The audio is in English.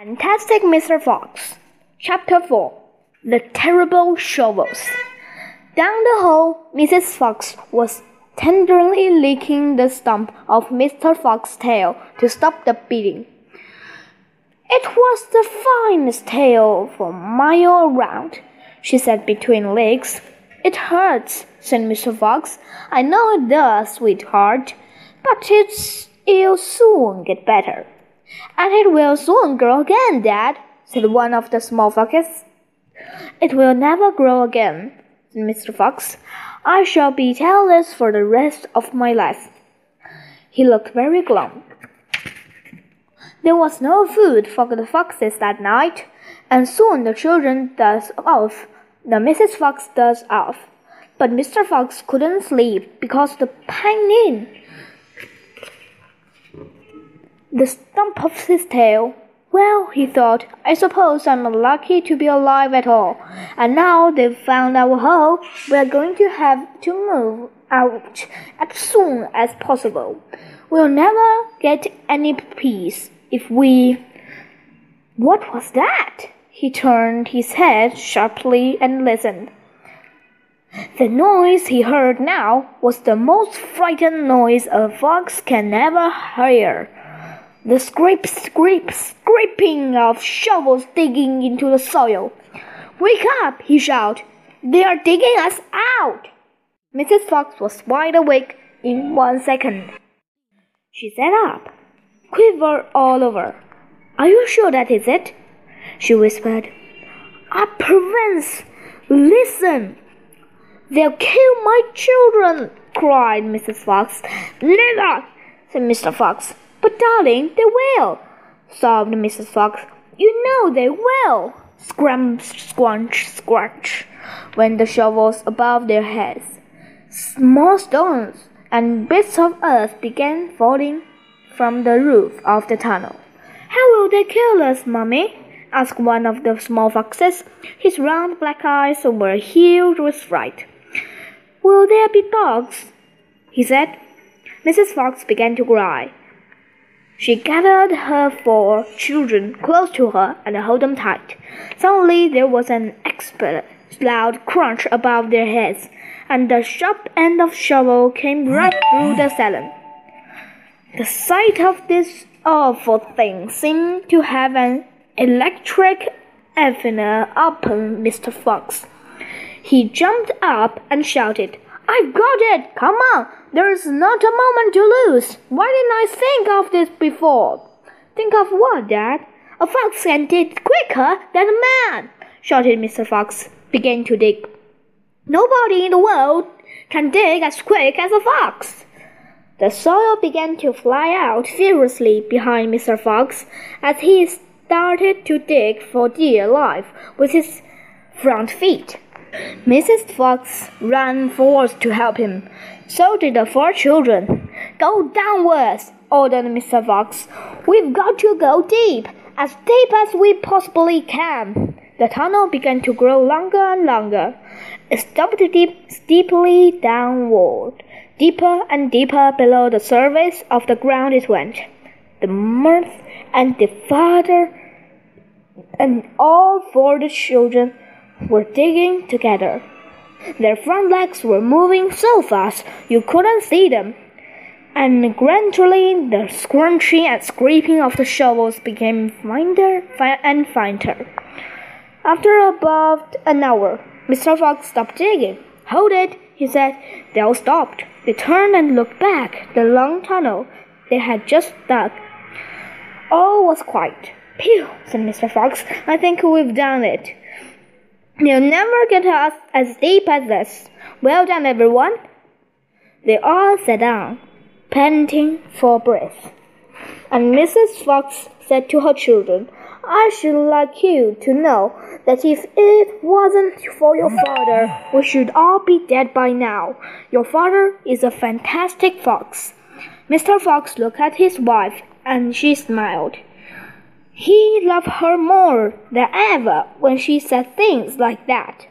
Fantastic Mr. Fox, Chapter 4 The Terrible Shovels. Down the hall, Mrs. Fox was tenderly licking the stump of Mr. Fox's tail to stop the beating. It was the finest tail for a mile around, she said between licks. It hurts, said Mr. Fox. I know it does, sweetheart, but it's, it'll soon get better. And it will soon grow again, Dad, said one of the small foxes. It will never grow again, said Mr. Fox. I shall be tailless for the rest of my life. He looked very glum. There was no food for the foxes that night, and soon the children dozed off. The Mrs. Fox dozed off, but Mr. Fox couldn't sleep because the pain the stump of his tail. Well, he thought, I suppose I'm lucky to be alive at all. And now they've found our hole, we're going to have to move out as soon as possible. We'll never get any peace if we. What was that? He turned his head sharply and listened. The noise he heard now was the most frightened noise a fox can ever hear. The scrape, scrape, scraping of shovels digging into the soil. Wake up, he shouted. They are digging us out. Mrs. Fox was wide awake in one second. She sat up, quivered all over. Are you sure that is it? She whispered. Ah, up, Provence! Listen! They'll kill my children! cried Mrs. Fox. Never! said Mr. Fox. But, darling, they will, sobbed Mrs. Fox. You know they will. Scrunch, squanch, scratch, went the shovels above their heads. Small stones and bits of earth began falling from the roof of the tunnel. How will they kill us, Mummy? asked one of the small foxes. His round black eyes were huge with fright. Will there be dogs? he said. Mrs. Fox began to cry. She gathered her four children close to her and held them tight. Suddenly there was an expert loud crunch above their heads, and the sharp end of shovel came right through the salon. The sight of this awful thing seemed to have an electric effect upon Mr. Fox. He jumped up and shouted, I've got it! Come on! There's not a moment to lose! Why didn't I think of this before? Think of what, Dad? A fox can dig quicker than a man! shouted Mr. Fox, beginning to dig. Nobody in the world can dig as quick as a fox. The soil began to fly out furiously behind Mr. Fox as he started to dig for dear life with his front feet. Mrs. Fox ran forward to help him. So did the four children. Go downwards, ordered Mr. Fox. We've got to go deep, as deep as we possibly can. The tunnel began to grow longer and longer. It stopped deep, steeply downward. Deeper and deeper below the surface of the ground it went. The mirth and the father and all four the children were digging together. Their front legs were moving so fast you couldn't see them. And gradually the scrunching and scraping of the shovels became finer and finer. After about an hour, Mr. Fox stopped digging. Hold it, he said. They all stopped. They turned and looked back the long tunnel they had just dug. All was quiet. Phew, said Mr. Fox. I think we've done it. You'll never get us as deep as this. Well done, everyone. They all sat down, panting for breath. And Mrs. Fox said to her children, I should like you to know that if it wasn't for your father, we should all be dead by now. Your father is a fantastic fox. Mr. Fox looked at his wife and she smiled. He loved her more than ever when she said things like that.